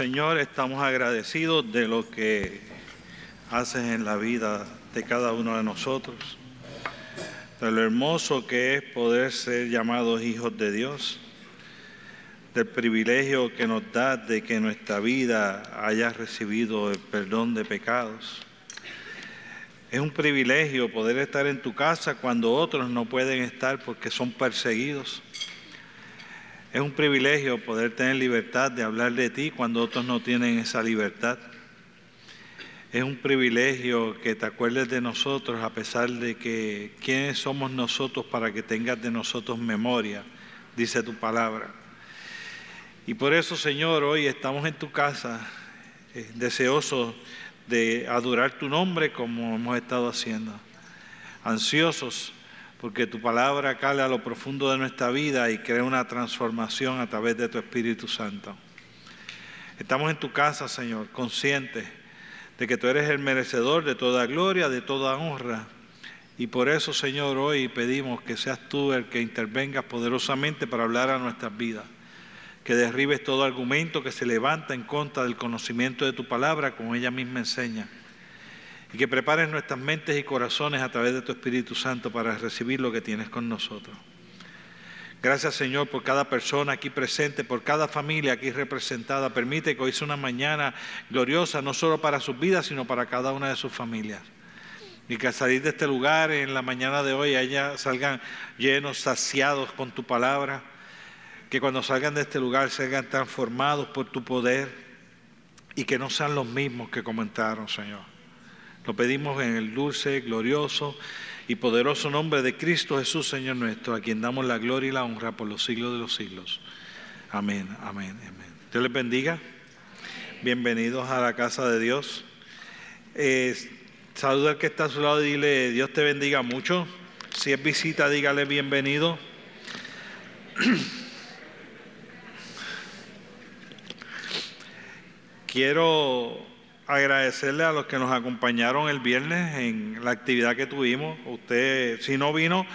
Señor, estamos agradecidos de lo que haces en la vida de cada uno de nosotros, de lo hermoso que es poder ser llamados hijos de Dios, del privilegio que nos da de que nuestra vida haya recibido el perdón de pecados. Es un privilegio poder estar en tu casa cuando otros no pueden estar porque son perseguidos. Es un privilegio poder tener libertad de hablar de ti cuando otros no tienen esa libertad. Es un privilegio que te acuerdes de nosotros a pesar de que quiénes somos nosotros para que tengas de nosotros memoria, dice tu palabra. Y por eso, Señor, hoy estamos en tu casa eh, deseosos de adorar tu nombre como hemos estado haciendo, ansiosos porque tu palabra cale a lo profundo de nuestra vida y crea una transformación a través de tu Espíritu Santo. Estamos en tu casa, Señor, conscientes de que tú eres el merecedor de toda gloria, de toda honra. Y por eso, Señor, hoy pedimos que seas tú el que intervengas poderosamente para hablar a nuestras vidas. Que derribes todo argumento que se levanta en contra del conocimiento de tu palabra, como ella misma enseña y que prepares nuestras mentes y corazones a través de tu Espíritu Santo para recibir lo que tienes con nosotros. Gracias Señor por cada persona aquí presente, por cada familia aquí representada. Permite que hoy sea una mañana gloriosa, no solo para sus vidas, sino para cada una de sus familias. Y que al salir de este lugar en la mañana de hoy allá salgan llenos, saciados con tu palabra. Que cuando salgan de este lugar salgan transformados por tu poder y que no sean los mismos que comentaron, Señor. Lo pedimos en el dulce, glorioso y poderoso nombre de Cristo Jesús, Señor nuestro, a quien damos la gloria y la honra por los siglos de los siglos. Amén, amén, amén. Dios les bendiga. Bienvenidos a la casa de Dios. Eh, saluda al que está a su lado y dile, Dios te bendiga mucho. Si es visita, dígale bienvenido. Quiero agradecerle a los que nos acompañaron el viernes en la actividad que tuvimos. Usted, si no vino,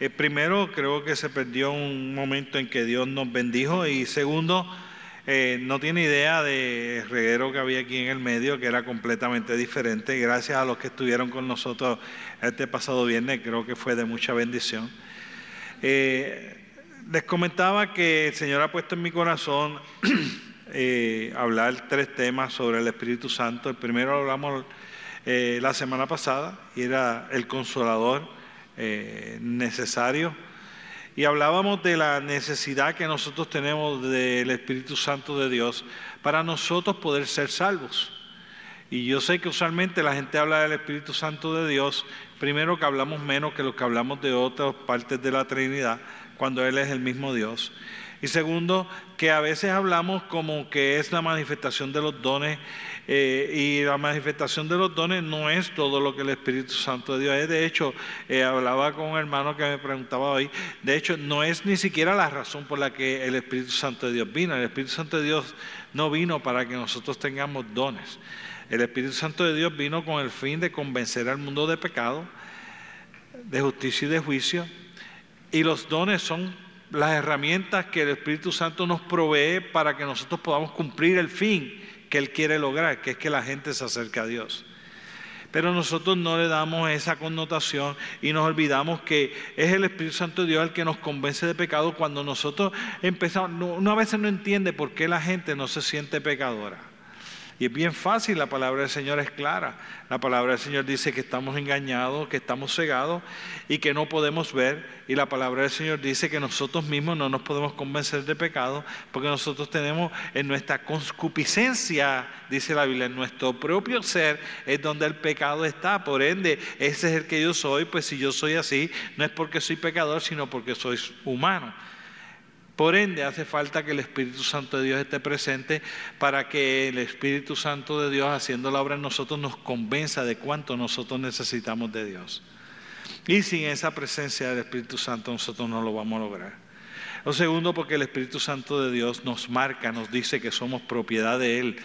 eh, primero creo que se perdió un momento en que Dios nos bendijo y segundo, eh, no tiene idea de reguero que había aquí en el medio, que era completamente diferente. Gracias a los que estuvieron con nosotros este pasado viernes, creo que fue de mucha bendición. Eh, les comentaba que el Señor ha puesto en mi corazón Eh, hablar tres temas sobre el Espíritu Santo. El primero hablamos eh, la semana pasada y era el consolador eh, necesario. Y hablábamos de la necesidad que nosotros tenemos del Espíritu Santo de Dios para nosotros poder ser salvos. Y yo sé que usualmente la gente habla del Espíritu Santo de Dios, primero que hablamos menos que lo que hablamos de otras partes de la Trinidad, cuando Él es el mismo Dios. Y segundo, que a veces hablamos como que es la manifestación de los dones eh, y la manifestación de los dones no es todo lo que el Espíritu Santo de Dios es. De hecho, eh, hablaba con un hermano que me preguntaba hoy, de hecho, no es ni siquiera la razón por la que el Espíritu Santo de Dios vino. El Espíritu Santo de Dios no vino para que nosotros tengamos dones. El Espíritu Santo de Dios vino con el fin de convencer al mundo de pecado, de justicia y de juicio. Y los dones son las herramientas que el Espíritu Santo nos provee para que nosotros podamos cumplir el fin que Él quiere lograr, que es que la gente se acerque a Dios. Pero nosotros no le damos esa connotación y nos olvidamos que es el Espíritu Santo de Dios el que nos convence de pecado cuando nosotros empezamos, uno a veces no entiende por qué la gente no se siente pecadora. Y es bien fácil, la palabra del Señor es clara. La palabra del Señor dice que estamos engañados, que estamos cegados y que no podemos ver. Y la palabra del Señor dice que nosotros mismos no nos podemos convencer de pecado porque nosotros tenemos en nuestra concupiscencia, dice la Biblia, en nuestro propio ser es donde el pecado está. Por ende, ese es el que yo soy. Pues si yo soy así, no es porque soy pecador, sino porque soy humano. Por ende, hace falta que el Espíritu Santo de Dios esté presente para que el Espíritu Santo de Dios, haciendo la obra en nosotros, nos convenza de cuánto nosotros necesitamos de Dios. Y sin esa presencia del Espíritu Santo nosotros no lo vamos a lograr. Lo segundo, porque el Espíritu Santo de Dios nos marca, nos dice que somos propiedad de Él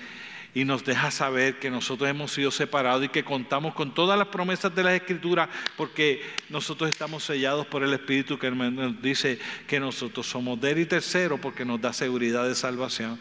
y nos deja saber que nosotros hemos sido separados y que contamos con todas las promesas de la Escritura porque nosotros estamos sellados por el Espíritu que nos dice que nosotros somos de él y tercero porque nos da seguridad de salvación.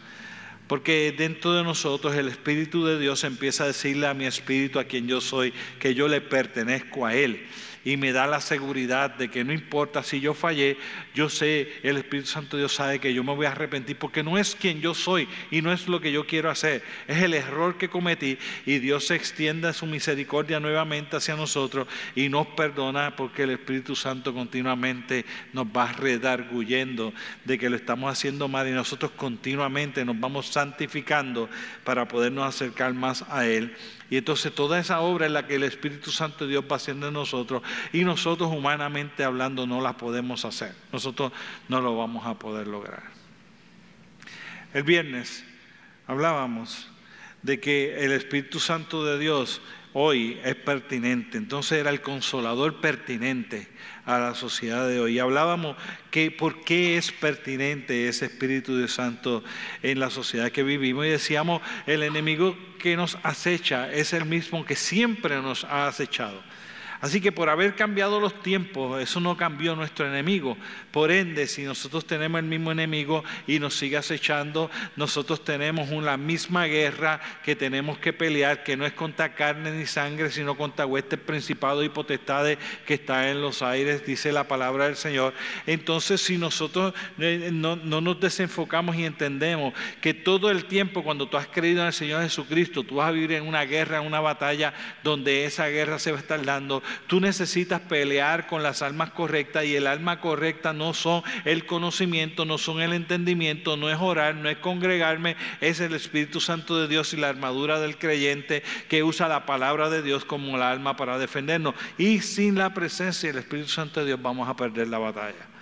Porque dentro de nosotros el Espíritu de Dios empieza a decirle a mi espíritu, a quien yo soy, que yo le pertenezco a Él y me da la seguridad de que no importa si yo fallé, yo sé, el Espíritu Santo Dios sabe que yo me voy a arrepentir porque no es quien yo soy y no es lo que yo quiero hacer, es el error que cometí y Dios se extienda su misericordia nuevamente hacia nosotros y nos perdona porque el Espíritu Santo continuamente nos va redarguyendo de que lo estamos haciendo mal y nosotros continuamente nos vamos santificando para podernos acercar más a Él. Y entonces toda esa obra es la que el Espíritu Santo de Dios va haciendo en nosotros y nosotros humanamente hablando no la podemos hacer. Nosotros no lo vamos a poder lograr. El viernes hablábamos de que el Espíritu Santo de Dios hoy es pertinente. Entonces era el consolador pertinente a la sociedad de hoy. Hablábamos que por qué es pertinente ese Espíritu de Santo en la sociedad que vivimos y decíamos, el enemigo que nos acecha es el mismo que siempre nos ha acechado. Así que por haber cambiado los tiempos, eso no cambió nuestro enemigo. Por ende, si nosotros tenemos el mismo enemigo y nos sigue acechando, nosotros tenemos una misma guerra que tenemos que pelear, que no es contra carne ni sangre, sino contra huestes, principados y potestades que está en los aires, dice la palabra del Señor. Entonces, si nosotros eh, no, no nos desenfocamos y entendemos que todo el tiempo cuando tú has creído en el Señor Jesucristo, tú vas a vivir en una guerra, en una batalla donde esa guerra se va a estar dando, Tú necesitas pelear con las almas correctas y el alma correcta no son el conocimiento, no son el entendimiento, no es orar, no es congregarme, es el Espíritu Santo de Dios y la armadura del creyente que usa la palabra de Dios como la alma para defendernos. Y sin la presencia del Espíritu Santo de Dios vamos a perder la batalla.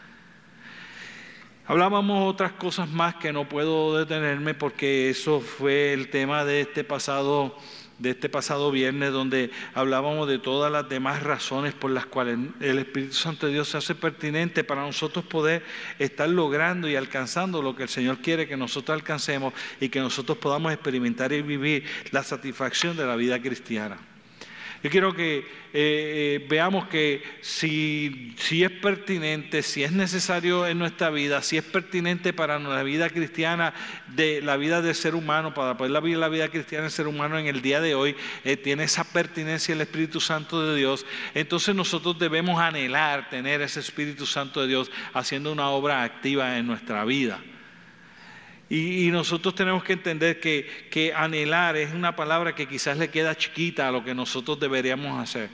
Hablábamos otras cosas más que no puedo detenerme porque eso fue el tema de este pasado de este pasado viernes donde hablábamos de todas las demás razones por las cuales el Espíritu Santo de Dios se hace pertinente para nosotros poder estar logrando y alcanzando lo que el Señor quiere que nosotros alcancemos y que nosotros podamos experimentar y vivir la satisfacción de la vida cristiana. Yo quiero que eh, eh, veamos que si, si es pertinente, si es necesario en nuestra vida, si es pertinente para la vida cristiana, de la vida del ser humano, para poder vivir la vida cristiana del ser humano en el día de hoy, eh, tiene esa pertinencia el Espíritu Santo de Dios, entonces nosotros debemos anhelar tener ese Espíritu Santo de Dios haciendo una obra activa en nuestra vida. Y, nosotros tenemos que entender que, que anhelar es una palabra que quizás le queda chiquita a lo que nosotros deberíamos hacer.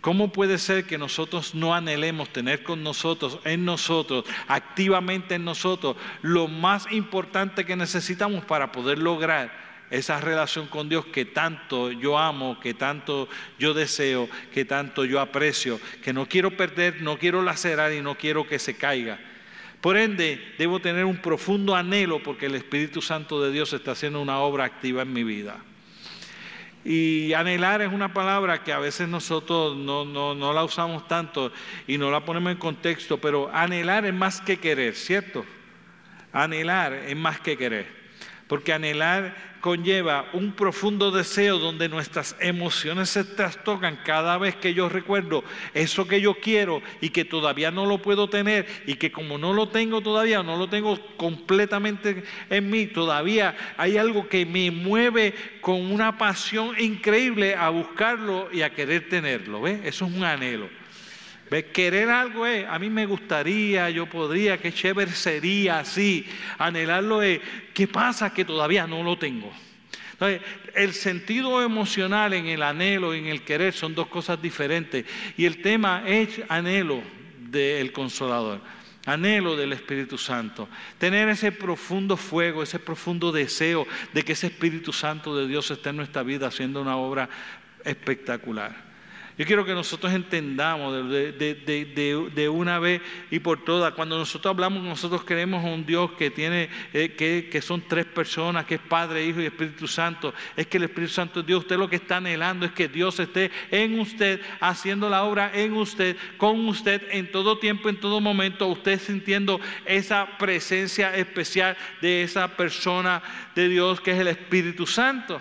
¿Cómo puede ser que nosotros no anhelemos tener con nosotros, en nosotros, activamente en nosotros, lo más importante que necesitamos para poder lograr esa relación con Dios que tanto yo amo, que tanto yo deseo, que tanto yo aprecio, que no quiero perder, no quiero lacerar y no quiero que se caiga? Por ende, debo tener un profundo anhelo porque el Espíritu Santo de Dios está haciendo una obra activa en mi vida. Y anhelar es una palabra que a veces nosotros no, no, la usamos tanto y no la ponemos en contexto, pero anhelar es más que querer, ¿cierto? Anhelar es más que querer. Porque anhelar conlleva un profundo deseo donde nuestras emociones se trastocan cada vez que yo recuerdo eso que yo quiero y que todavía no lo puedo tener y que como no lo tengo todavía, no lo tengo completamente en mí, todavía hay algo que me mueve con una pasión increíble a buscarlo y a querer tenerlo. ¿Ves? Eso es un anhelo. Querer algo es, a mí me gustaría, yo podría, qué chévere sería así. Anhelarlo es, ¿qué pasa que todavía no lo tengo? Entonces, el sentido emocional en el anhelo, en el querer, son dos cosas diferentes. Y el tema es anhelo del consolador, anhelo del Espíritu Santo. Tener ese profundo fuego, ese profundo deseo de que ese Espíritu Santo de Dios esté en nuestra vida haciendo una obra espectacular. Yo quiero que nosotros entendamos de, una vez y por todas, cuando nosotros hablamos, nosotros creemos un Dios que tiene, eh, que, que, son tres personas, que es Padre, Hijo y Espíritu Santo. Es que el Espíritu Santo es Dios. Usted lo que está anhelando es que Dios esté en usted, haciendo la obra en usted, con usted, en todo tiempo, en todo momento, usted sintiendo esa presencia especial de esa persona de Dios que es el Espíritu Santo.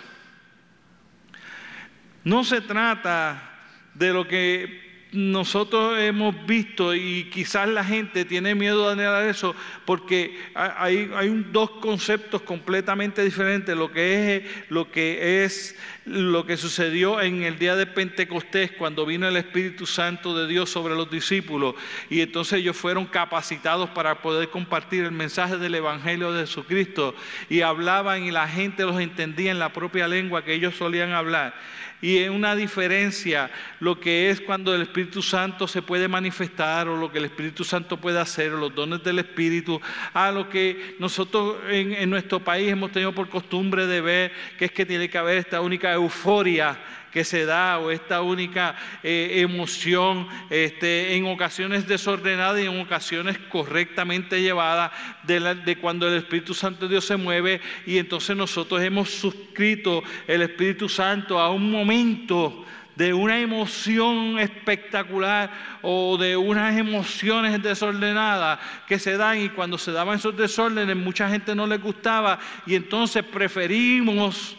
No se trata de lo que nosotros hemos visto y quizás la gente tiene miedo de anhelar eso porque hay, hay dos conceptos completamente diferentes, lo que, es, lo que es lo que sucedió en el día de Pentecostés cuando vino el Espíritu Santo de Dios sobre los discípulos y entonces ellos fueron capacitados para poder compartir el mensaje del Evangelio de Jesucristo y hablaban y la gente los entendía en la propia lengua que ellos solían hablar. Y es una diferencia lo que es cuando el Espíritu Santo se puede manifestar o lo que el Espíritu Santo puede hacer, o los dones del Espíritu, a lo que nosotros en, nuestro país hemos tenido por costumbre de ver, que es que tiene que haber esta única euforia que se da o esta única eh, emoción este, en ocasiones desordenada y en ocasiones correctamente llevada de, de, cuando el Espíritu Santo de Dios se mueve y entonces nosotros hemos suscrito el Espíritu Santo a un momento de una emoción espectacular o de unas emociones desordenadas que se dan y cuando se daban esos desórdenes mucha gente no les gustaba y entonces preferimos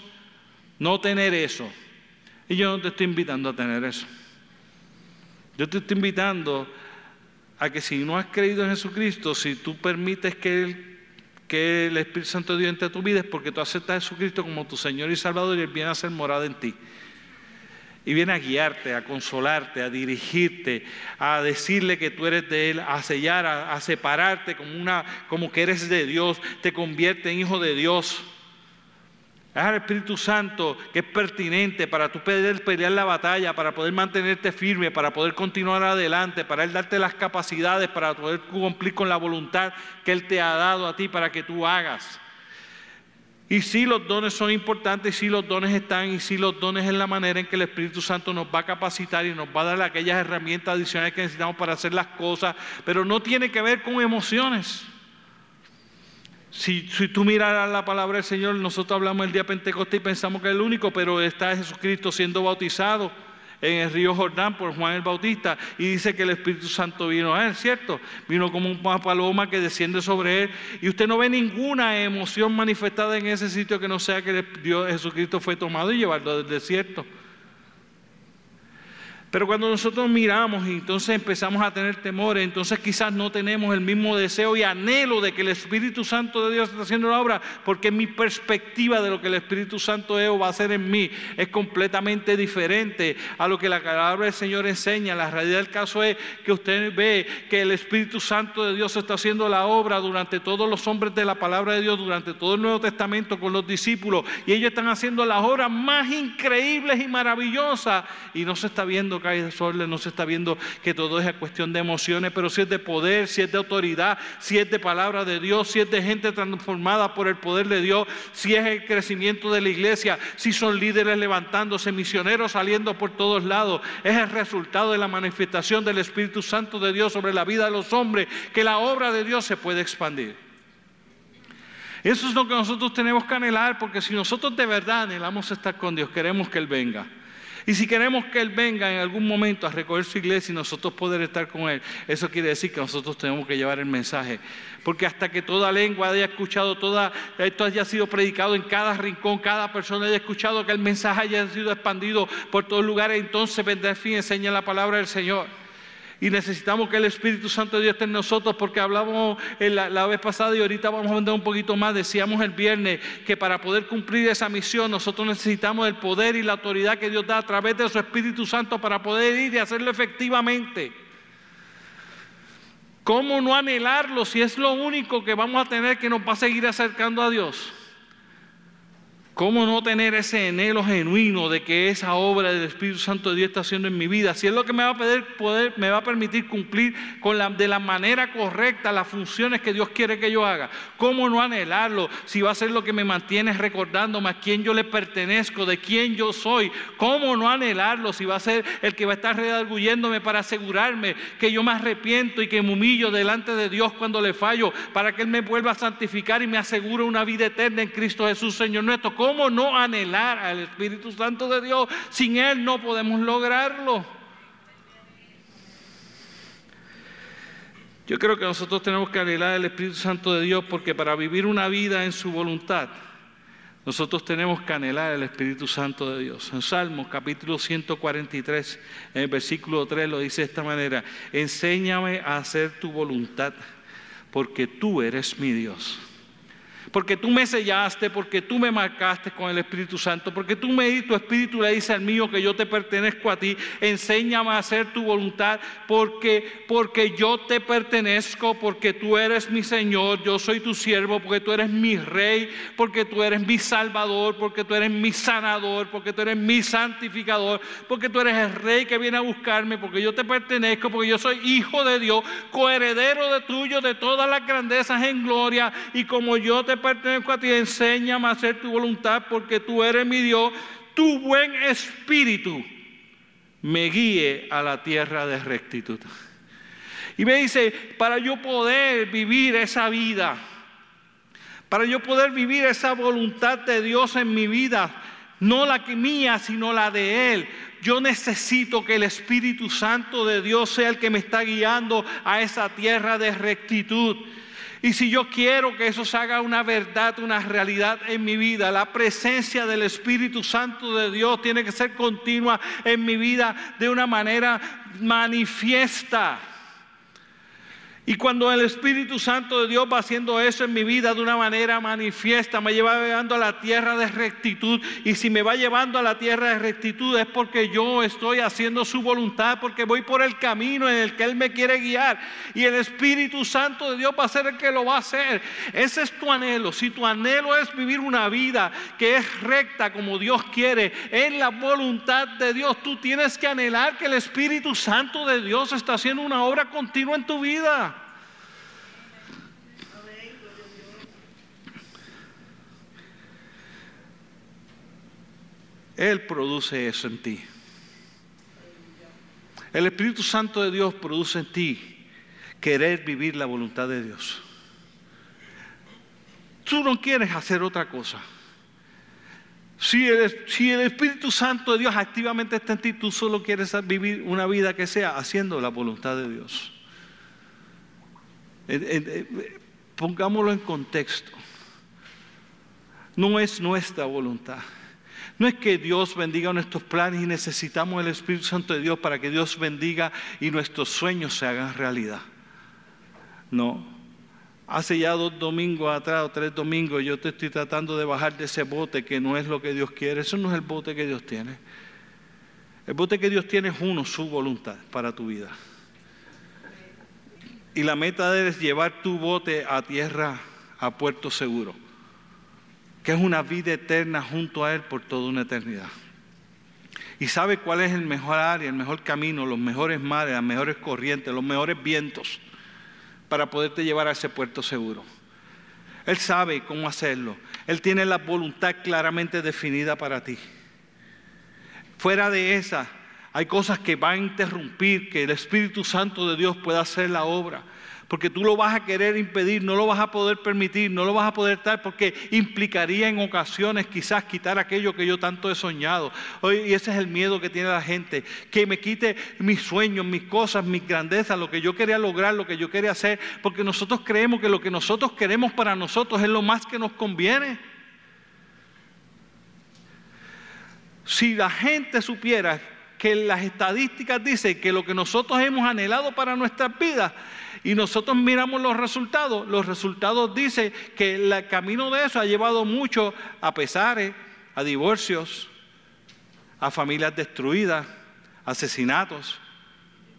no tener eso. Y yo no te estoy invitando a tener eso. Yo te estoy invitando a que si no has creído en Jesucristo, si tú permites que, el, que el Espíritu Santo de Dios entre a tu vida, es porque tú aceptas a Jesucristo como tu Señor y Salvador y Él viene a ser morada en ti. Y viene a guiarte, a consolarte, a dirigirte, a decirle que tú eres de Él, a sellar, a, a separarte como, una, como que eres de Dios, te convierte en hijo de Dios. Es el Espíritu Santo que es pertinente para tú poder pelear la batalla, para poder mantenerte firme, para poder continuar adelante, para Él darte las capacidades, para poder cumplir con la voluntad que Él te ha dado a ti para que tú hagas. Y si los dones son importantes, si los dones están, y si los dones es la manera en que el Espíritu Santo nos va a capacitar y nos va a dar aquellas herramientas adicionales que necesitamos para hacer las cosas, pero no tiene que ver con emociones. Si, tú miras la palabra del Señor, nosotros hablamos el día Pentecostés y pensamos que es el único, pero está Jesucristo siendo bautizado en el río Jordán por Juan el Bautista y dice que el Espíritu Santo vino a él, ¿cierto? Vino como una paloma que desciende sobre él y usted no ve ninguna emoción manifestada en ese sitio que no sea que Dios, Jesucristo fue tomado y llevado del desierto. Pero cuando nosotros miramos y entonces empezamos a tener temores, entonces quizás no tenemos el mismo deseo y anhelo de que el Espíritu Santo de Dios esté haciendo la obra, porque mi perspectiva de lo que el Espíritu Santo de Dios va a hacer en mí es completamente diferente a lo que la palabra del Señor enseña. La realidad del caso es que usted ve que el Espíritu Santo de Dios está haciendo la obra durante todos los hombres de la palabra de Dios, durante todo el Nuevo Testamento con los discípulos, y ellos están haciendo las obras más increíbles y maravillosas, y no se está viendo que hay desorden, no se está viendo que todo es cuestión de emociones, pero si es de poder, si es de autoridad, si es de palabra de Dios, si es de gente transformada por el poder de Dios, si es el crecimiento de la iglesia, si son líderes levantándose, misioneros saliendo por todos lados, es el resultado de la manifestación del Espíritu Santo de Dios sobre la vida de los hombres, que la obra de Dios se puede expandir. Eso es lo que nosotros tenemos que anhelar, porque si nosotros de verdad anhelamos estar con Dios, queremos que Él venga. Y si queremos que Él venga en algún momento a recoger su iglesia y nosotros poder estar con Él, eso quiere decir que nosotros tenemos que llevar el mensaje. Porque hasta que toda lengua haya escuchado, toda, esto haya sido predicado en cada rincón, cada persona haya escuchado que el mensaje haya sido expandido por todos lugares, entonces vendrá el fin, enseña la palabra del Señor. Y necesitamos que el Espíritu Santo de Dios esté en nosotros porque hablamos la, vez pasada y ahorita vamos a andar un poquito más. Decíamos el viernes que para poder cumplir esa misión nosotros necesitamos el poder y la autoridad que Dios da a través de su Espíritu Santo para poder ir y hacerlo efectivamente. ¿Cómo no anhelarlo si es lo único que vamos a tener que nos va a seguir acercando a Dios? ¿Cómo no tener ese anhelo genuino de que esa obra del Espíritu Santo de Dios está haciendo en mi vida? Si es lo que me va a poder, me va a permitir cumplir de la manera correcta las funciones que Dios quiere que yo haga. ¿Cómo no anhelarlo? Si va a ser lo que me mantiene recordándome a quién yo le pertenezco, de quién yo soy. ¿Cómo no anhelarlo? Si va a ser el que va a estar redarguyéndome para asegurarme que yo me arrepiento y que me humillo delante de Dios cuando le fallo, para que Él me vuelva a santificar y me asegure una vida eterna en Cristo Jesús, Señor nuestro. ¿Cómo no anhelar al Espíritu Santo de Dios? Sin Él no podemos lograrlo. Yo creo que nosotros tenemos que anhelar al Espíritu Santo de Dios porque para vivir una vida en su voluntad, nosotros tenemos que anhelar el Espíritu Santo de Dios. En Salmos capítulo 143, en el versículo 3 lo dice de esta manera, enséñame a hacer tu voluntad, porque tú eres mi Dios porque tú me sellaste, porque tú me marcaste con el Espíritu Santo, porque tú me di tu Espíritu le dice al mío que yo te pertenezco a ti, enséñame a hacer tu voluntad, porque, porque yo te pertenezco, porque tú eres mi Señor, yo soy tu siervo, porque tú eres mi Rey, porque tú eres mi Salvador, porque tú eres mi sanador, porque tú eres mi santificador, porque tú eres el Rey que viene a buscarme, porque yo te pertenezco, porque yo soy hijo de Dios, coheredero de tuyo, de todas las grandezas en gloria, y como yo te pertenezco a ti, enséñame a hacer tu voluntad porque tú eres mi Dios, tu buen espíritu me guíe a la tierra de rectitud. Y me dice, para yo poder vivir esa vida, para yo poder vivir esa voluntad de Dios en mi vida, no la mía, sino la de Él. Yo necesito que el Espíritu Santo de Dios sea el que me está guiando a esa tierra de rectitud. Y si yo quiero que eso se haga una verdad, una realidad en mi vida, la presencia del Espíritu Santo de Dios tiene que ser continua en mi vida de una manera manifiesta. Y cuando el Espíritu Santo de Dios va haciendo eso en mi vida de una manera manifiesta, me lleva llevando a la tierra de rectitud. Y si me va llevando a la tierra de rectitud es porque yo estoy haciendo su voluntad, porque voy por el camino en el que Él me quiere guiar. Y el Espíritu Santo de Dios va a ser el que lo va a hacer. Ese es tu anhelo. Si tu anhelo es vivir una vida que es recta como Dios quiere, en la voluntad de Dios, tú tienes que anhelar que el Espíritu Santo de Dios está haciendo una obra continua en tu vida. Él produce eso en ti. El Espíritu Santo de Dios produce en ti querer vivir la voluntad de Dios. Tú no quieres hacer otra cosa. Si el, si el, Espíritu Santo de Dios activamente está en ti, tú solo quieres vivir una vida que sea haciendo la voluntad de Dios. Pongámoslo en contexto. No es nuestra voluntad. No es que Dios bendiga nuestros planes y necesitamos el Espíritu Santo de Dios para que Dios bendiga y nuestros sueños se hagan realidad. No. Hace ya dos domingos atrás o tres domingos yo te estoy tratando de bajar de ese bote que no es lo que Dios quiere. Eso no es el bote que Dios tiene. El bote que Dios tiene es uno, su voluntad para tu vida. Y la meta de él es llevar tu bote a tierra, a puerto seguro que es una vida eterna junto a Él por toda una eternidad. Y sabe cuál es el mejor área, el mejor camino, los mejores mares, las mejores corrientes, los mejores vientos para poderte llevar a ese puerto seguro. Él sabe cómo hacerlo. Él tiene la voluntad claramente definida para ti. Fuera de esa, hay cosas que van a interrumpir que el Espíritu Santo de Dios pueda hacer la obra porque tú lo vas a querer impedir, no lo vas a poder permitir, no lo vas a poder dar, porque implicaría en ocasiones quizás quitar aquello que yo tanto he soñado. Y ese es el miedo que tiene la gente, que me quite mis sueños, mis cosas, mis grandezas, lo que yo quería lograr, lo que yo quería hacer, porque nosotros creemos que lo que nosotros queremos para nosotros es lo más que nos conviene. Si la gente supiera que las estadísticas dicen que lo que nosotros hemos anhelado para nuestras vidas y nosotros miramos los resultados, los resultados dicen que el camino de eso ha llevado mucho a pesares, a divorcios, a familias destruidas, asesinatos.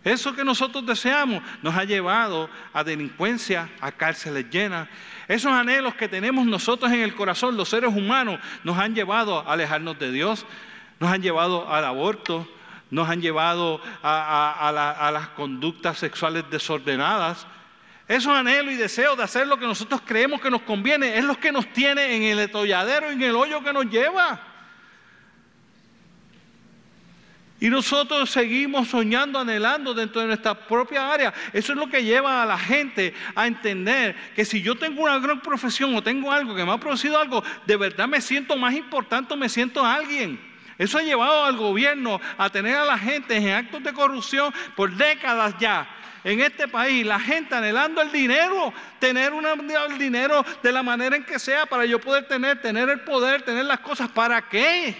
Eso que nosotros deseamos nos ha llevado a delincuencia, a cárceles llenas. Esos anhelos que tenemos nosotros en el corazón, los seres humanos, nos han llevado a alejarnos de Dios, nos han llevado al aborto, nos han llevado a, las conductas sexuales desordenadas. Esos anhelos y deseos de hacer lo que nosotros creemos que nos conviene es lo que nos tiene en el etolladero, en el hoyo que nos lleva. Y nosotros seguimos soñando, anhelando dentro de nuestra propia área. Eso es lo que lleva a la gente a entender que si yo tengo una gran profesión o tengo algo que me ha producido algo, de verdad me siento más importante me siento alguien. Eso ha llevado al gobierno a tener a la gente en actos de corrupción por décadas ya. En este país, la gente anhelando el dinero, tener el dinero de la manera en que sea para yo poder tener, tener el poder, tener las cosas. ¿Para qué?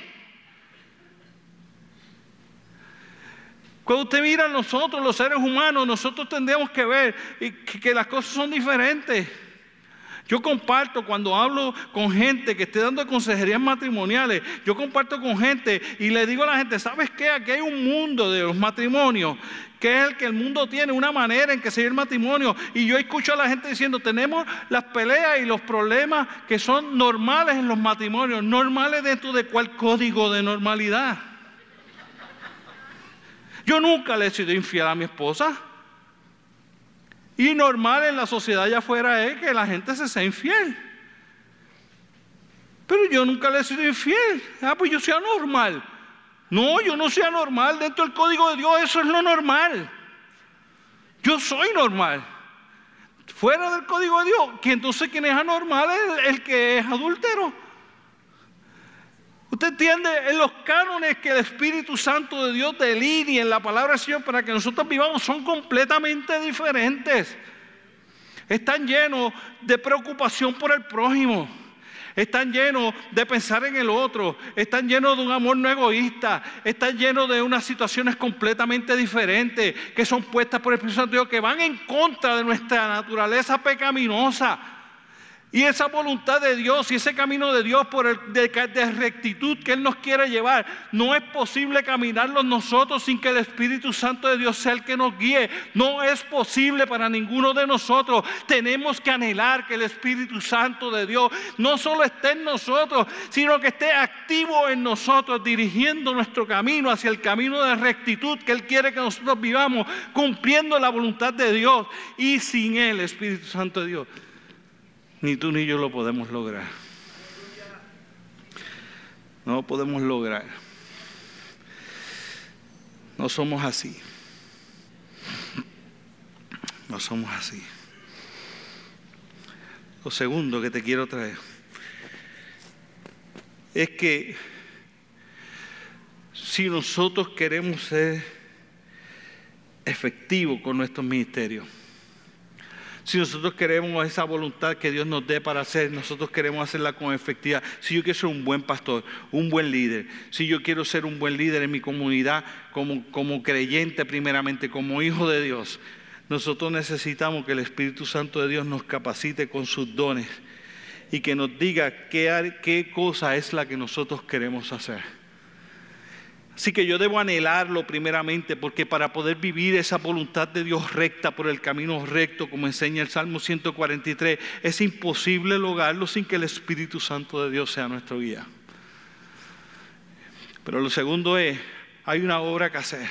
Cuando usted mira a nosotros, los seres humanos, nosotros tendríamos que ver que las cosas son diferentes. Yo comparto cuando hablo con gente que esté dando consejerías matrimoniales, yo comparto con gente y le digo a la gente, ¿sabes qué? Aquí hay un mundo de los matrimonios que es el que el mundo tiene, una manera en que se ve el matrimonio. Y yo escucho a la gente diciendo, tenemos las peleas y los problemas que son normales en los matrimonios, normales dentro de cuál código de normalidad. Yo nunca le he sido infiel a mi esposa. Y normal en la sociedad allá afuera es que la gente se sea infiel. Pero yo nunca le he sido infiel. Ah, pues yo soy anormal. No, yo no soy anormal. Dentro del código de Dios eso es lo normal. Yo soy normal. Fuera del código de Dios, que entonces quien es anormal es el que es adúltero. Usted entiende en los cánones que el Espíritu Santo de Dios delinea en la palabra del Señor para que nosotros vivamos son completamente diferentes. Están llenos de preocupación por el prójimo. Están llenos de pensar en el otro. Están llenos de un amor no egoísta. Están llenos de unas situaciones completamente diferentes que son puestas por el Espíritu Santo de Dios que van en contra de nuestra naturaleza pecaminosa. Y esa voluntad de Dios y ese camino de Dios por el, de, rectitud que Él nos quiere llevar, no es posible caminarlo nosotros sin que el Espíritu Santo de Dios sea el que nos guíe. No es posible para ninguno de nosotros. Tenemos que anhelar que el Espíritu Santo de Dios no solo esté en nosotros, sino que esté activo en nosotros, dirigiendo nuestro camino hacia el camino de rectitud que Él quiere que nosotros vivamos, cumpliendo la voluntad de Dios. Y sin Él, Espíritu Santo de Dios ni tú ni yo lo podemos lograr. No lo podemos lograr. No somos así. No somos así. Lo segundo que te quiero traer es que si nosotros queremos ser efectivos con nuestros ministerios, si nosotros queremos esa voluntad que Dios nos dé para hacer, nosotros queremos hacerla con efectividad. Si yo quiero ser un buen pastor, un buen líder, si yo quiero ser un buen líder en mi comunidad, como, como creyente primeramente, como hijo de Dios, nosotros necesitamos que el Espíritu Santo de Dios nos capacite con sus dones y que nos diga qué, qué cosa es la que nosotros queremos hacer. Así que yo debo anhelarlo primeramente porque para poder vivir esa voluntad de Dios recta por el camino recto, como enseña el Salmo 143, es imposible lograrlo sin que el Espíritu Santo de Dios sea nuestro guía. Pero lo segundo es, hay una obra que hacer.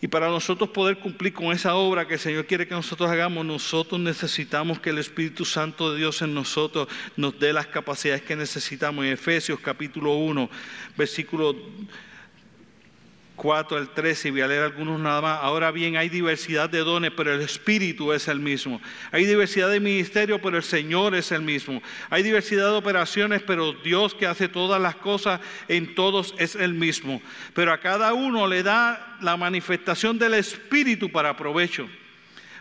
Y para nosotros poder cumplir con esa obra que el Señor quiere que nosotros hagamos, nosotros necesitamos que el Espíritu Santo de Dios en nosotros nos dé las capacidades que necesitamos. En Efesios capítulo 1, versículo 4 al 13, y voy a leer algunos nada más. Ahora bien, hay diversidad de dones, pero el Espíritu es el mismo. Hay diversidad de ministerio, pero el Señor es el mismo. Hay diversidad de operaciones, pero Dios que hace todas las cosas en todos es el mismo. Pero a cada uno le da la manifestación del Espíritu para provecho.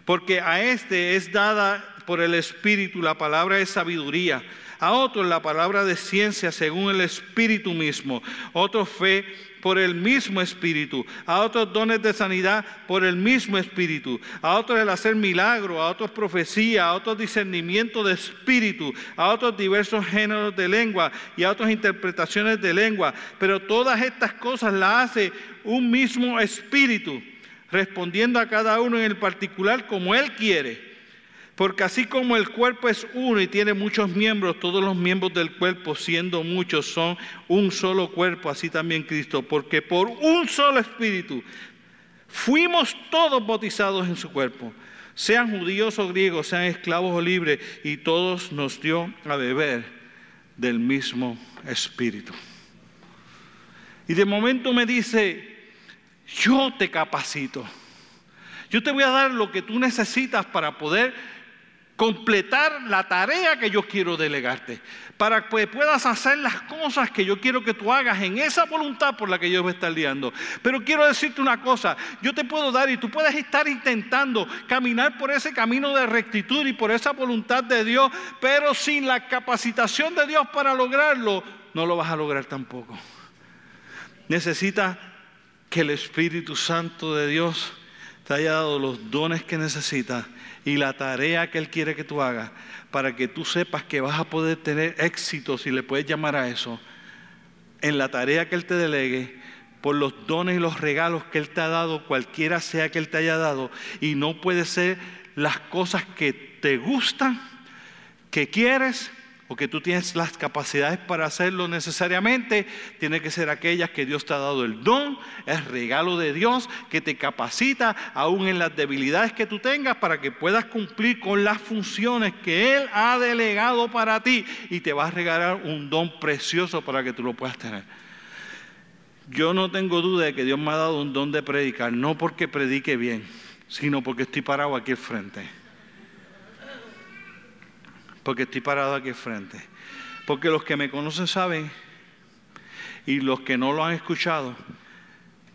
Porque a este es dada por el Espíritu la palabra de sabiduría a otros la palabra de ciencia según el Espíritu mismo, otro fe por el mismo Espíritu, a otros dones de sanidad por el mismo Espíritu, a otros el hacer milagro, a otros profecía, a otros discernimiento de Espíritu, a otros diversos géneros de lengua y a otras interpretaciones de lengua. Pero todas estas cosas las hace un mismo Espíritu, respondiendo a cada uno en el particular como Él quiere. Porque así como el cuerpo es uno y tiene muchos miembros, todos los miembros del cuerpo, siendo muchos, son un solo cuerpo, así también Cristo. Porque por un solo espíritu fuimos todos bautizados en su cuerpo, sean judíos o griegos, sean esclavos o libres, y todos nos dio a beber del mismo espíritu. Y de momento me dice, yo te capacito. Yo te voy a dar lo que tú necesitas para poder completar la tarea que yo quiero delegarte, para que puedas hacer las cosas que yo quiero que tú hagas en esa voluntad por la que yo voy a estar liando. Pero quiero decirte una cosa, yo te puedo dar y tú puedes estar intentando caminar por ese camino de rectitud y por esa voluntad de Dios, pero sin la capacitación de Dios para lograrlo, no lo vas a lograr tampoco. Necesitas que el Espíritu Santo de Dios te haya dado los dones que necesitas y la tarea que Él quiere que tú hagas para que tú sepas que vas a poder tener éxito, si le puedes llamar a eso, en la tarea que Él te delegue, por los dones y los regalos que Él te ha dado, cualquiera sea que Él te haya dado, y no puede ser las cosas que te gustan, que quieres, o que tú tienes las capacidades para hacerlo necesariamente, tiene que ser aquellas que Dios te ha dado el don, es regalo de Dios que te capacita aún en las debilidades que tú tengas para que puedas cumplir con las funciones que Él ha delegado para ti y te va a regalar un don precioso para que tú lo puedas tener. Yo no tengo duda de que Dios me ha dado un don de predicar, no porque predique bien, sino porque estoy parado aquí al frente porque estoy parado aquí frente. Porque los que me conocen saben, y los que no lo han escuchado,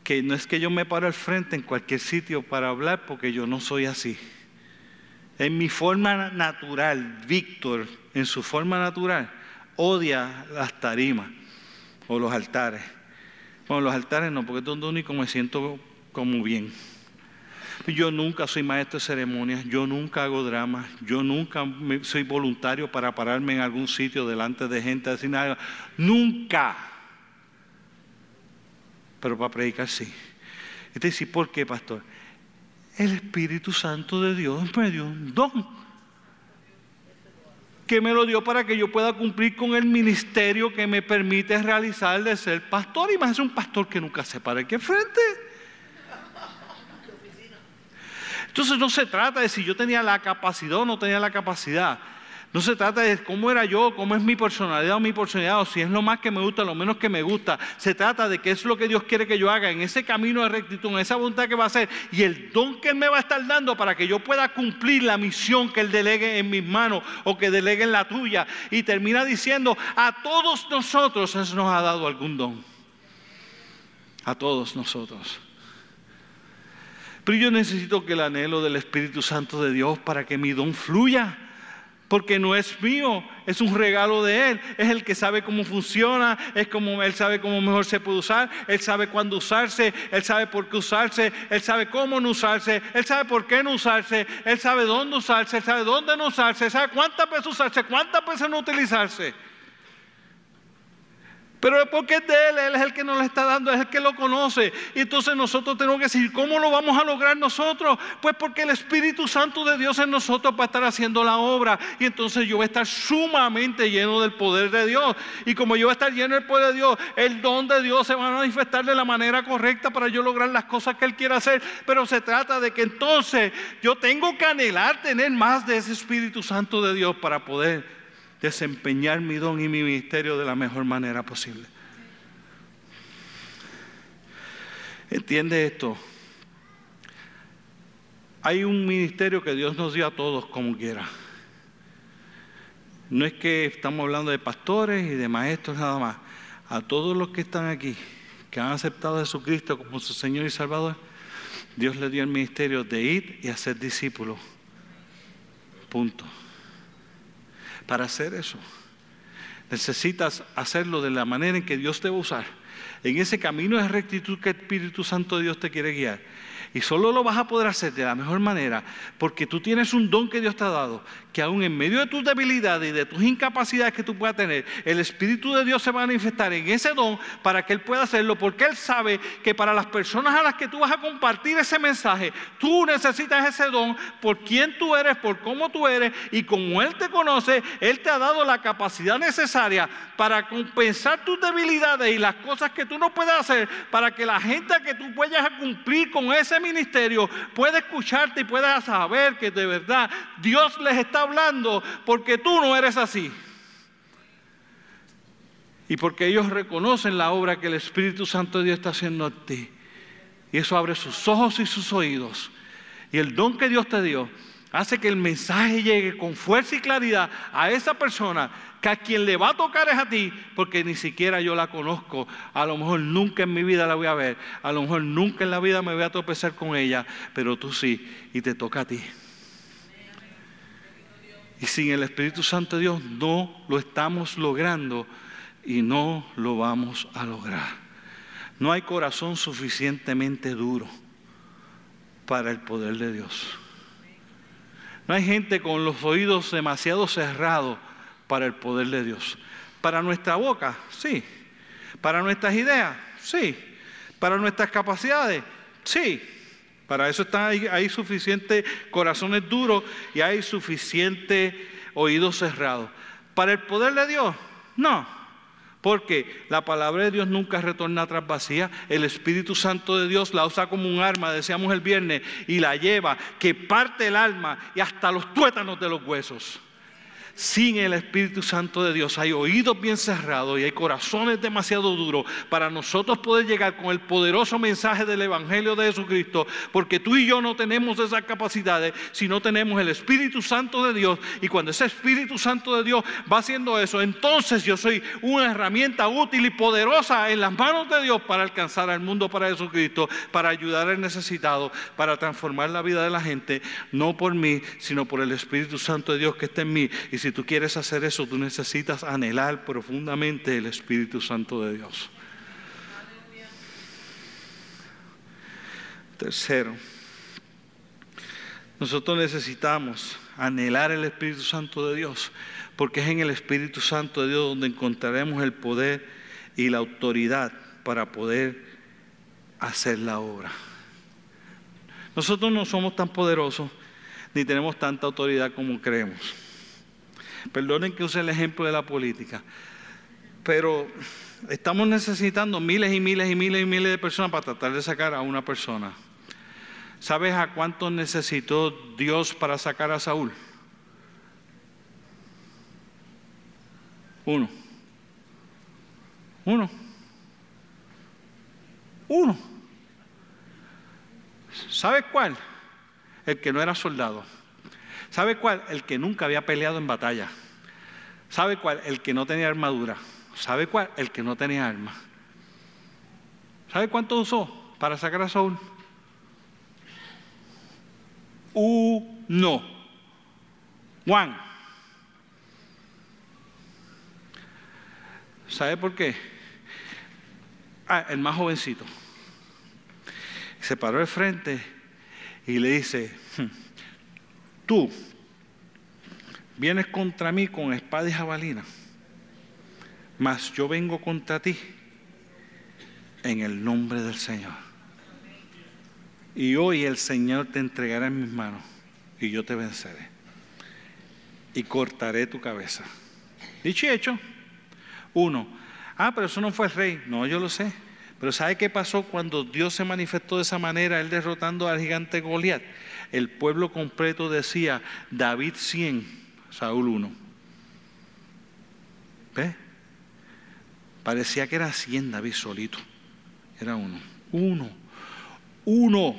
que no es que yo me paro al frente en cualquier sitio para hablar, porque yo no soy así. En mi forma natural, Víctor, en su forma natural, odia las tarimas o los altares. Bueno, los altares no, porque es donde único me siento como bien. Yo nunca soy maestro de ceremonias, yo nunca hago drama, yo nunca soy voluntario para pararme en algún sitio delante de gente a decir nada. Nunca. Pero para predicar sí. Este dice, ¿por qué, pastor? El Espíritu Santo de Dios me dio un don que me lo dio para que yo pueda cumplir con el ministerio que me permite realizar de ser pastor. Y es un pastor que nunca se para aquí enfrente. Entonces no se trata de si yo tenía la capacidad o no tenía la capacidad. No se trata de cómo era yo, cómo es mi personalidad o mi personalidad, o si es lo más que me gusta, lo menos que me gusta. Se trata de qué es lo que Dios quiere que yo haga en ese camino de rectitud, en esa voluntad que va a hacer y el don que Él me va a estar dando para que yo pueda cumplir la misión que Él delegue en mis manos o que delegue en la tuya. Y termina diciendo, a todos nosotros Él nos ha dado algún don. A todos nosotros. Pero yo necesito que el anhelo del Espíritu Santo de Dios para que mi don fluya. Porque no es mío, es un regalo de Él. Es el que sabe cómo funciona, es como Él sabe cómo mejor se puede usar, Él sabe cuándo usarse, Él sabe por qué usarse, Él sabe cómo no usarse, Él sabe por qué no usarse, Él sabe dónde usarse, Él sabe dónde no usarse, Él sabe cuántas veces usarse, cuántas veces no utilizarse. Pero porque es de Él, Él es el que nos lo está dando, es el que lo conoce. Y entonces nosotros tenemos que decir, ¿cómo lo vamos a lograr nosotros? Pues porque el Espíritu Santo de Dios en nosotros va a estar haciendo la obra. Y entonces yo voy a estar sumamente lleno del poder de Dios. Y como yo voy a estar lleno del poder de Dios, el don de Dios se va a manifestar de la manera correcta para yo lograr las cosas que Él quiere hacer. Pero se trata de que entonces yo tengo que anhelar tener más de ese Espíritu Santo de Dios para poder desempeñar mi don y mi ministerio de la mejor manera posible. ¿Entiende esto? Hay un ministerio que Dios nos dio a todos como quiera. No es que estamos hablando de pastores y de maestros nada más. A todos los que están aquí, que han aceptado a Jesucristo como su Señor y Salvador, Dios le dio el ministerio de ir y hacer discípulos. Punto para hacer eso. Necesitas hacerlo de la manera en que Dios te va a usar. En ese camino de rectitud que el Espíritu Santo de Dios te quiere guiar. Y solo lo vas a poder hacer de la mejor manera porque tú tienes un don que Dios te ha dado, que aún en medio de tus debilidades y de tus incapacidades que tú puedas tener, el Espíritu de Dios se va a manifestar en ese don para que Él pueda hacerlo, porque Él sabe que para las personas a las que tú vas a compartir ese mensaje, tú necesitas ese don por quién tú eres, por cómo tú eres, y como Él te conoce, Él te ha dado la capacidad necesaria para compensar tus debilidades y las cosas que tú no puedes hacer, para que la gente que tú puedas cumplir con ese ministerio pueda escucharte y pueda saber que de verdad Dios les está hablando porque tú no eres así. Y porque ellos reconocen la obra que el Espíritu Santo de Dios está haciendo en ti. Y eso abre sus ojos y sus oídos. Y el don que Dios te dio hace que el mensaje llegue con fuerza y claridad a esa persona que a quien le va a tocar es a ti, porque ni siquiera yo la conozco. A lo mejor nunca en mi vida la voy a ver, a lo mejor nunca en la vida me voy a tropezar con ella, pero tú sí, y te toca a ti. Y sin el Espíritu Santo de Dios no lo estamos logrando y no lo vamos a lograr. No hay corazón suficientemente duro para el poder de Dios. No hay gente con los oídos demasiado cerrados para el poder de Dios. Para nuestra boca, sí. Para nuestras ideas, sí. Para nuestras capacidades, sí. Para eso están ahí, hay suficientes corazones duros y hay suficiente oídos cerrados. Para el poder de Dios, no. Porque la palabra de Dios nunca retorna atrás vacía. El Espíritu Santo de Dios la usa como un arma, decíamos el viernes, y la lleva, que parte el alma y hasta los tuétanos de los huesos sin el Espíritu Santo de Dios hay oídos bien cerrados y hay corazones demasiado duros para nosotros poder llegar con el poderoso mensaje del Evangelio de Jesucristo, porque tú y yo no tenemos esas capacidades si no tenemos el Espíritu Santo de Dios. Y cuando ese Espíritu Santo de Dios va haciendo eso, entonces yo soy una herramienta útil y poderosa en las manos de Dios para alcanzar al mundo para Jesucristo, para ayudar al necesitado, para transformar la vida de la gente, no por mí, sino por el Espíritu Santo de Dios que está en mí. Si tú quieres hacer eso, tú necesitas anhelar profundamente el Espíritu Santo de Dios. Tercero, nosotros necesitamos anhelar el Espíritu Santo de Dios, porque es en el Espíritu Santo de Dios donde encontraremos el poder y la autoridad para poder hacer la obra. Nosotros no somos tan poderosos ni tenemos tanta autoridad como creemos. Perdonen que use el ejemplo de la política, pero estamos necesitando miles y miles y miles y miles de personas para tratar de sacar a una persona. ¿Sabes a cuánto necesitó Dios para sacar a Saúl? Uno. Uno. Uno. ¿Sabes cuál? El que no era soldado. ¿Sabe cuál? El que nunca había peleado en batalla. ¿Sabe cuál? El que no tenía armadura. ¿Sabe cuál? El que no tenía arma. ¿Sabe cuánto usó para sacar a Saúl? Uno. Juan. ¿Sabe por qué? Ah, el más jovencito. Se paró de frente y le dice, hmm, tú vienes contra mí con espada y jabalina, mas yo vengo contra ti en el nombre del Señor. Y hoy el Señor te entregará en mis manos y yo te venceré. Y cortaré tu cabeza. Dicho y hecho. Uno, ah, pero eso no fue el rey. No, yo lo sé. Pero ¿sabe qué pasó cuando Dios se manifestó de esa manera, él derrotando al gigante Goliat? El pueblo completo decía, David 100, Saúl 1. ¿Ve? Parecía que era 100 David solito. Era uno. Uno. Uno.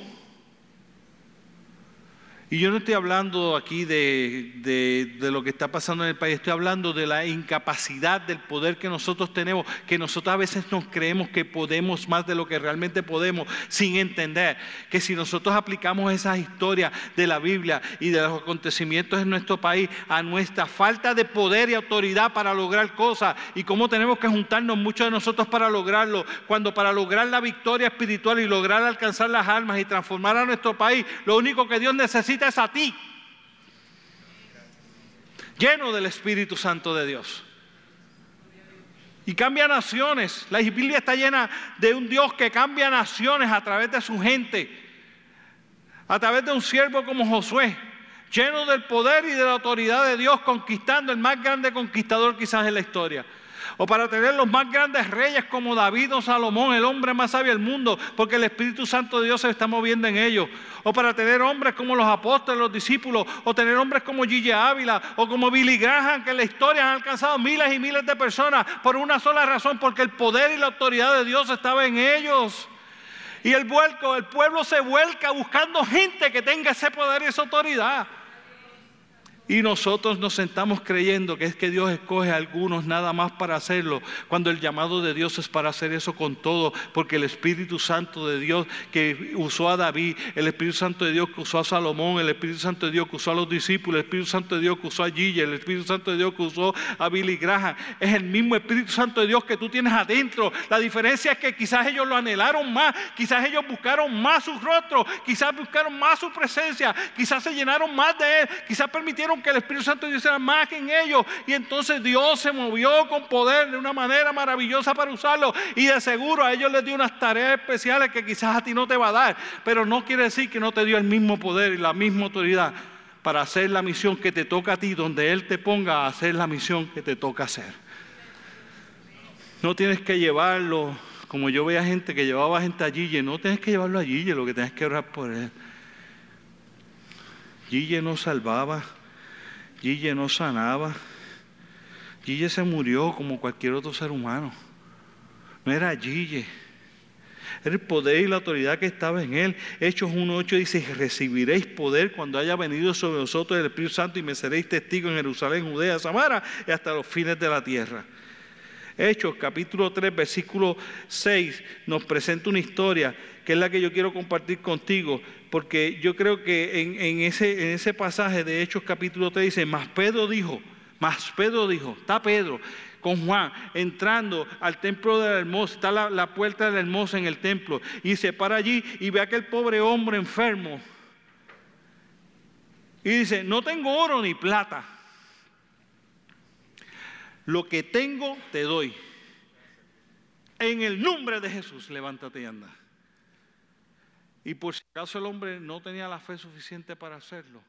Y yo no estoy hablando aquí de, lo que está pasando en el país, estoy hablando de la incapacidad del poder que nosotros tenemos, que nosotros a veces nos creemos que podemos más de lo que realmente podemos, sin entender que si nosotros aplicamos esas historias de la Biblia y de los acontecimientos en nuestro país a nuestra falta de poder y autoridad para lograr cosas y cómo tenemos que juntarnos muchos de nosotros para lograrlo, cuando para lograr la victoria espiritual y lograr alcanzar las almas y transformar a nuestro país, lo único que Dios necesita es a ti, lleno del Espíritu Santo de Dios. Y cambia naciones. La Biblia está llena de un Dios que cambia naciones a través de su gente. A través de un siervo como Josué, lleno del poder y de la autoridad de Dios, conquistando el más grande conquistador quizás en la historia o para tener los más grandes reyes como David o Salomón, el hombre más sabio del mundo, porque el Espíritu Santo de Dios se está moviendo en ellos, o para tener hombres como los apóstoles, los discípulos, o tener hombres como Gigi Ávila o como Billy Graham, que en la historia han alcanzado miles y miles de personas por una sola razón, porque el poder y la autoridad de Dios estaba en ellos. Y el vuelco, el pueblo se vuelca buscando gente que tenga ese poder y esa autoridad. Y nosotros nos sentamos creyendo que es que Dios escoge a algunos nada más para hacerlo, cuando el llamado de Dios es para hacer eso con todo, porque el Espíritu Santo de Dios que usó a David, el Espíritu Santo de Dios que usó a Salomón, el Espíritu Santo de Dios que usó a los discípulos, el Espíritu Santo de Dios que usó a Gigi, el Espíritu Santo de Dios que usó a Billy Graham, es el mismo Espíritu Santo de Dios que tú tienes adentro. La diferencia es que quizás ellos lo anhelaron más, quizás ellos buscaron más su rostro, quizás buscaron más su presencia, quizás se llenaron más de Él, quizás permitieron que el Espíritu Santo de más que en ellos. Y entonces Dios se movió con poder de una manera maravillosa para usarlo. Y de seguro a ellos les dio unas tareas especiales que quizás a ti no te va a dar. Pero no quiere decir que no te dio el mismo poder y la misma autoridad para hacer la misión que te toca a ti, donde Él te ponga a hacer la misión que te toca hacer. No tienes que llevarlo, como yo veía gente que llevaba gente allí, no tienes que llevarlo allí, lo que tienes que orar por Él. Gille no salvaba, Gille no sanaba. Gille se murió como cualquier otro ser humano. No era Gille. Era el poder y la autoridad que estaba en él. Hechos 1.8 dice, recibiréis poder cuando haya venido sobre vosotros el Espíritu Santo y me seréis testigo en Jerusalén, Judea, Samara y hasta los fines de la tierra. Hechos capítulo 3, versículo 6 nos presenta una historia que es la que yo quiero compartir contigo porque yo creo que en, ese, en ese pasaje de Hechos capítulo 3 dice, más Pedro dijo, más Pedro dijo, está Pedro con Juan entrando al templo de la hermosa, está la, la puerta de la hermosa en el templo, y se para allí y ve a aquel pobre hombre enfermo. Y dice, no tengo oro ni plata, lo que tengo te doy. En el nombre de Jesús, levántate y anda. Y por si acaso el hombre no tenía la fe suficiente para hacerlo,